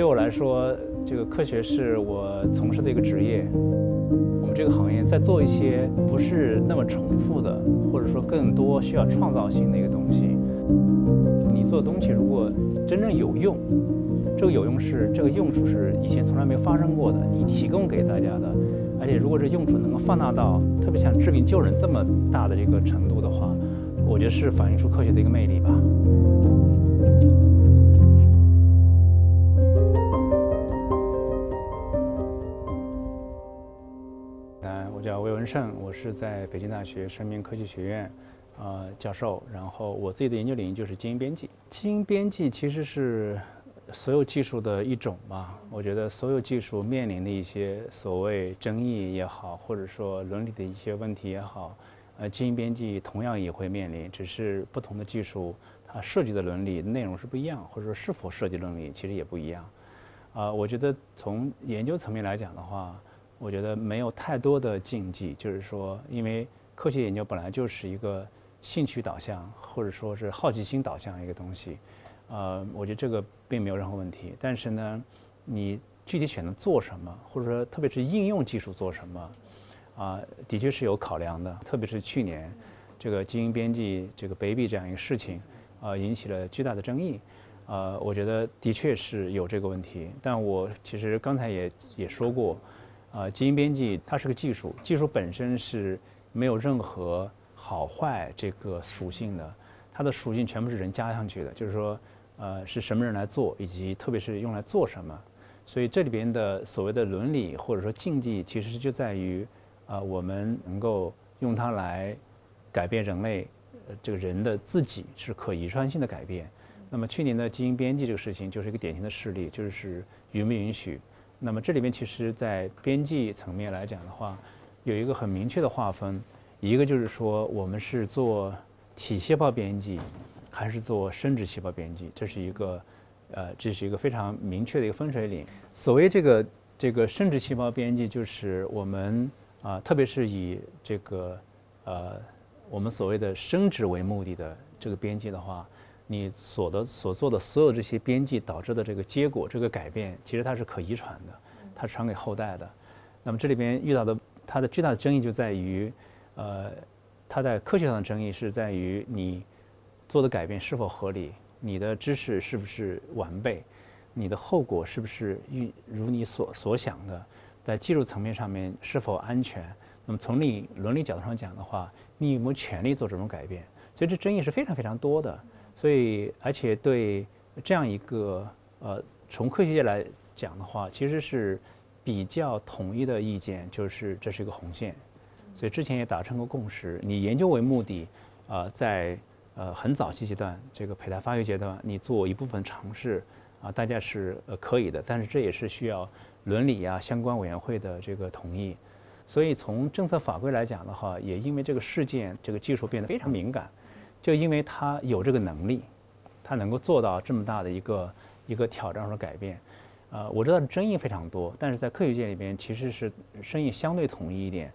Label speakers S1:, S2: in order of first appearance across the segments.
S1: 对我来说，这个科学是我从事的一个职业。我们这个行业在做一些不是那么重复的，或者说更多需要创造性的一个东西。你做的东西如果真正有用，这个有用是这个用处是以前从来没有发生过的，你提供给大家的，而且如果这用处能够放大到特别像治病救人这么大的这个程度的话，我觉得是反映出科学的一个魅力吧。文胜，我是在北京大学生命科技学院，呃，教授。然后我自己的研究领域就是基因编辑。基因编辑其实是所有技术的一种吧。我觉得所有技术面临的一些所谓争议也好，或者说伦理的一些问题也好，呃，基因编辑同样也会面临，只是不同的技术它涉及的伦理内容是不一样，或者说是否涉及伦理其实也不一样。啊，我觉得从研究层面来讲的话。我觉得没有太多的禁忌，就是说，因为科学研究本来就是一个兴趣导向或者说是好奇心导向一个东西，呃，我觉得这个并没有任何问题。但是呢，你具体选择做什么，或者说特别是应用技术做什么，啊，的确是有考量的。特别是去年这个基因编辑这个 baby 这样一个事情，啊，引起了巨大的争议，呃，我觉得的确是有这个问题。但我其实刚才也也说过。啊，基因编辑它是个技术，技术本身是没有任何好坏这个属性的，它的属性全部是人加上去的，就是说，呃，是什么人来做，以及特别是用来做什么。所以这里边的所谓的伦理或者说禁忌，其实就在于，啊，我们能够用它来改变人类，呃这个人的自己是可遗传性的改变。那么去年的基因编辑这个事情就是一个典型的事例，就是允不允许。那么这里面其实，在编辑层面来讲的话，有一个很明确的划分，一个就是说我们是做体细胞编辑，还是做生殖细胞编辑，这是一个，呃，这是一个非常明确的一个分水岭。所谓这个这个生殖细胞编辑，就是我们啊，特别是以这个呃我们所谓的生殖为目的的这个编辑的话。你所的所做的所有这些编辑导致的这个结果，这个改变，其实它是可遗传的，它传给后代的。那么这里边遇到的它的巨大的争议就在于，呃，它在科学上的争议是在于你做的改变是否合理，你的知识是不是完备，你的后果是不是预如你所所想的，在技术层面上面是否安全。那么从你伦理角度上讲的话，你有没有权利做这种改变？所以这争议是非常非常多的。所以，而且对这样一个呃，从科学界来讲的话，其实是比较统一的意见，就是这是一个红线。所以之前也达成过共识，你研究为目的，啊，在呃很早期阶段，这个胚胎发育阶段，你做一部分尝试，啊，大家是呃可以的。但是这也是需要伦理啊相关委员会的这个同意。所以从政策法规来讲的话，也因为这个事件，这个技术变得非常敏感。就因为他有这个能力，他能够做到这么大的一个一个挑战和改变，呃，我知道争议非常多，但是在科学界里边其实是声音相对统一一点，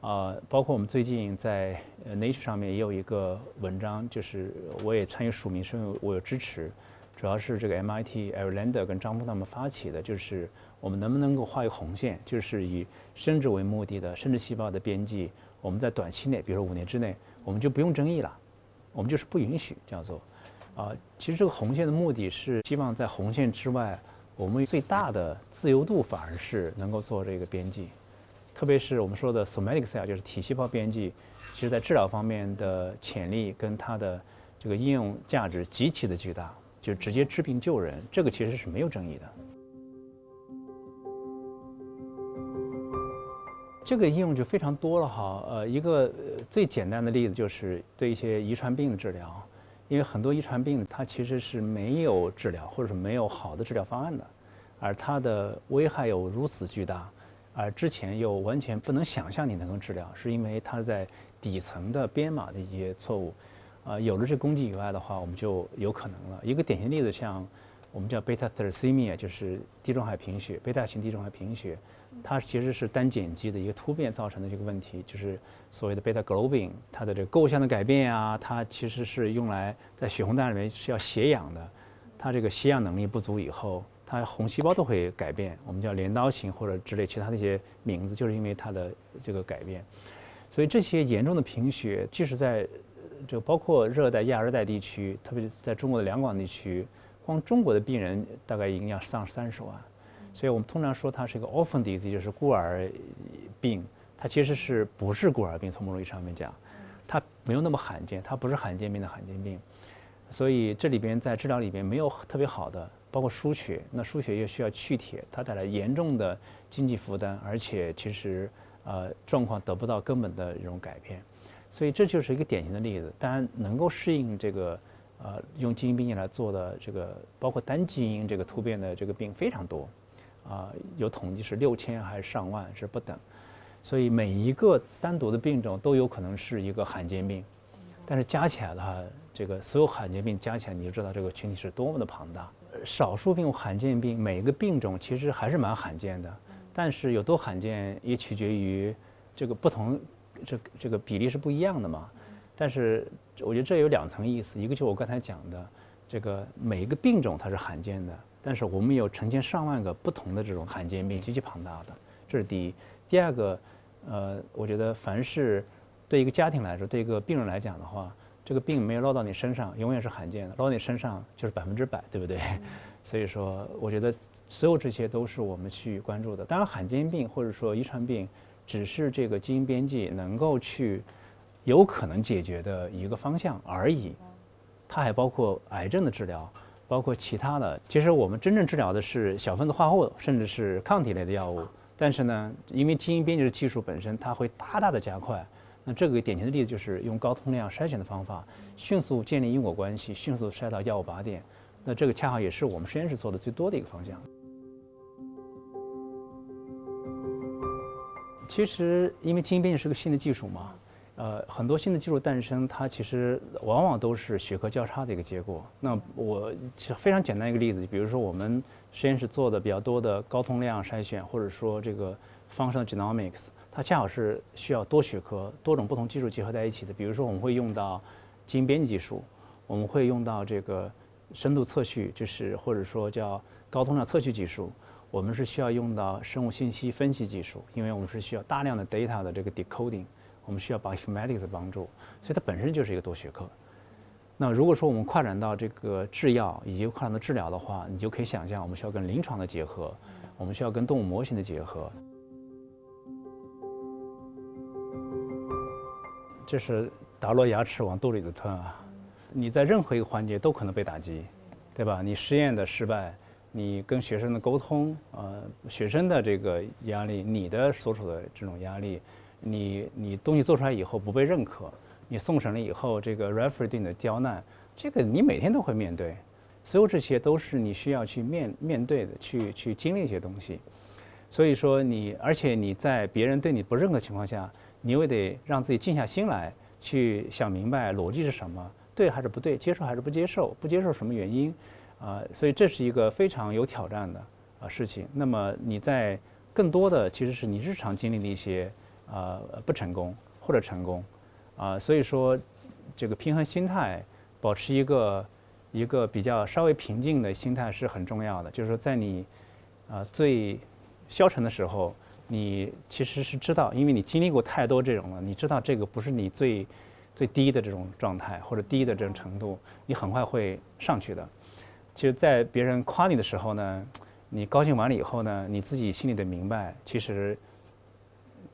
S1: 呃，包括我们最近在 Nature 上面也有一个文章，就是我也参与署名，是因为我有支持，主要是这个 MIT a r l a n d e r 跟张峰他们发起的，就是我们能不能够画一个红线，就是以生殖为目的的生殖细胞的编辑，我们在短期内，比如说五年之内，我们就不用争议了。我们就是不允许叫做，啊，其实这个红线的目的是希望在红线之外，我们最大的自由度反而是能够做这个编辑，特别是我们说的 somatic cell，就是体细胞编辑，其实在治疗方面的潜力跟它的这个应用价值极其的巨大，就直接治病救人，这个其实是没有争议的。这个应用就非常多了哈，呃，一个最简单的例子就是对一些遗传病的治疗，因为很多遗传病它其实是没有治疗或者是没有好的治疗方案的，而它的危害又如此巨大，而之前又完全不能想象你能够治疗，是因为它在底层的编码的一些错误，啊，有了这工具以外的话，我们就有可能了。一个典型例子像我们叫贝塔 thalassemia，就是地中海贫血，贝塔型地中海贫血。它其实是单碱基的一个突变造成的这个问题，就是所谓的贝塔 globin，它的这个构象的改变啊，它其实是用来在血红蛋里面是要携氧的，它这个携氧能力不足以后，它红细胞都会改变，我们叫镰刀型或者之类其他的一些名字，就是因为它的这个改变。所以这些严重的贫血，即使在就包括热带、亚热带地区，特别是在中国的两广地区，光中国的病人大概已经要上三十万。所以我们通常说它是一个 orphan disease，就是孤儿病。它其实是不是孤儿病？从某种意义上面讲，它没有那么罕见，它不是罕见病的罕见病。所以这里边在治疗里边没有特别好的，包括输血，那输血又需要去铁，它带来严重的经济负担，而且其实呃状况得不到根本的这种改变。所以这就是一个典型的例子。当然能够适应这个呃用基因编辑来做的这个，包括单基因这个突变的这个病非常多，啊有统计是六千还是上万是不等。所以每一个单独的病种都有可能是一个罕见病，但是加起来的话，这个所有罕见病加起来，你就知道这个群体是多么的庞大。少数病罕见病每一个病种其实还是蛮罕见的，但是有多罕见也取决于这个不同，这这个比例是不一样的嘛。但是我觉得这有两层意思，一个就是我刚才讲的，这个每一个病种它是罕见的，但是我们有成千上万个不同的这种罕见病，极其庞大的，这是第一。第二个。呃，我觉得凡是对一个家庭来说，对一个病人来讲的话，这个病没有落到你身上，永远是罕见的；落到你身上就是百分之百，对不对？所以说，我觉得所有这些都是我们去关注的。当然，罕见病或者说遗传病，只是这个基因编辑能够去有可能解决的一个方向而已。它还包括癌症的治疗，包括其他的。其实我们真正治疗的是小分子化合物，甚至是抗体类的药物。但是呢，因为基因编辑的技术本身，它会大大的加快。那这个典型的例子就是用高通量筛选的方法，迅速建立因果关系，迅速筛到药物靶点。那这个恰好也是我们实验室做的最多的一个方向。其实，因为基因编辑是个新的技术嘛，呃，很多新的技术诞生，它其实往往都是学科交叉的一个结果。那我非常简单一个例子，比如说我们。实验室做的比较多的高通量筛选，或者说这个 functional genomics，它恰好是需要多学科、多种不同技术结合在一起的。比如说，我们会用到基因编辑技术，我们会用到这个深度测序，就是或者说叫高通量测序技术。我们是需要用到生物信息分析技术，因为我们是需要大量的 data 的这个 decoding，我们需要 bioinformatics 的帮助，所以它本身就是一个多学科。那如果说我们扩展到这个制药以及扩展到治疗的话，你就可以想象，我们需要跟临床的结合，我们需要跟动物模型的结合。这是打落牙齿往肚里的吞啊！你在任何一个环节都可能被打击，对吧？你实验的失败，你跟学生的沟通，呃，学生的这个压力，你的所处的这种压力，你你东西做出来以后不被认可。你送审了以后，这个 referee 对你的刁难，这个你每天都会面对，所有这些都是你需要去面面对的，去去经历一些东西。所以说你，而且你在别人对你不认可情况下，你又得让自己静下心来，去想明白逻辑是什么，对还是不对，接受还是不接受，不接受什么原因，啊，所以这是一个非常有挑战的啊事情。那么你在更多的其实是你日常经历的一些啊不成功或者成功。啊，所以说，这个平衡心态，保持一个一个比较稍微平静的心态是很重要的。就是说，在你啊最消沉的时候，你其实是知道，因为你经历过太多这种了，你知道这个不是你最最低的这种状态或者低的这种程度，你很快会上去的。其实，在别人夸你的时候呢，你高兴完了以后呢，你自己心里得明白，其实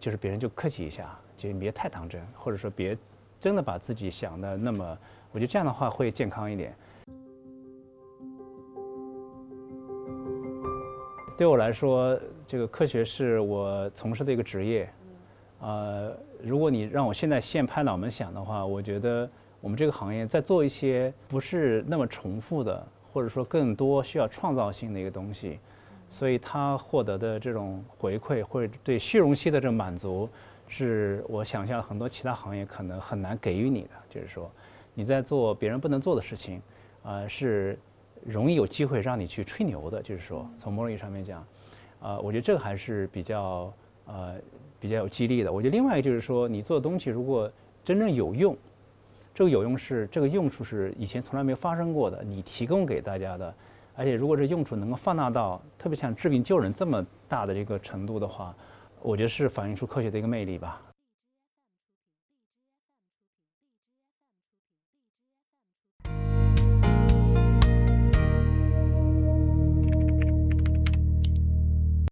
S1: 就是别人就客气一下。就别太当真，或者说别真的把自己想的那么，我觉得这样的话会健康一点。对我来说，这个科学是我从事的一个职业。呃，如果你让我现在现拍脑门想的话，我觉得我们这个行业在做一些不是那么重复的，或者说更多需要创造性的一个东西，所以他获得的这种回馈，或者对虚荣心的这种满足。是我想象很多其他行业可能很难给予你的，就是说，你在做别人不能做的事情，呃，是容易有机会让你去吹牛的，就是说，从某种意义上面讲，呃，我觉得这个还是比较呃比较有激励的。我觉得另外一个就是说，你做的东西如果真正有用，这个有用是这个用处是以前从来没有发生过的，你提供给大家的，而且如果这用处能够放大到特别像治病救人这么大的这个程度的话，我觉得是反映出科学的一个魅力吧。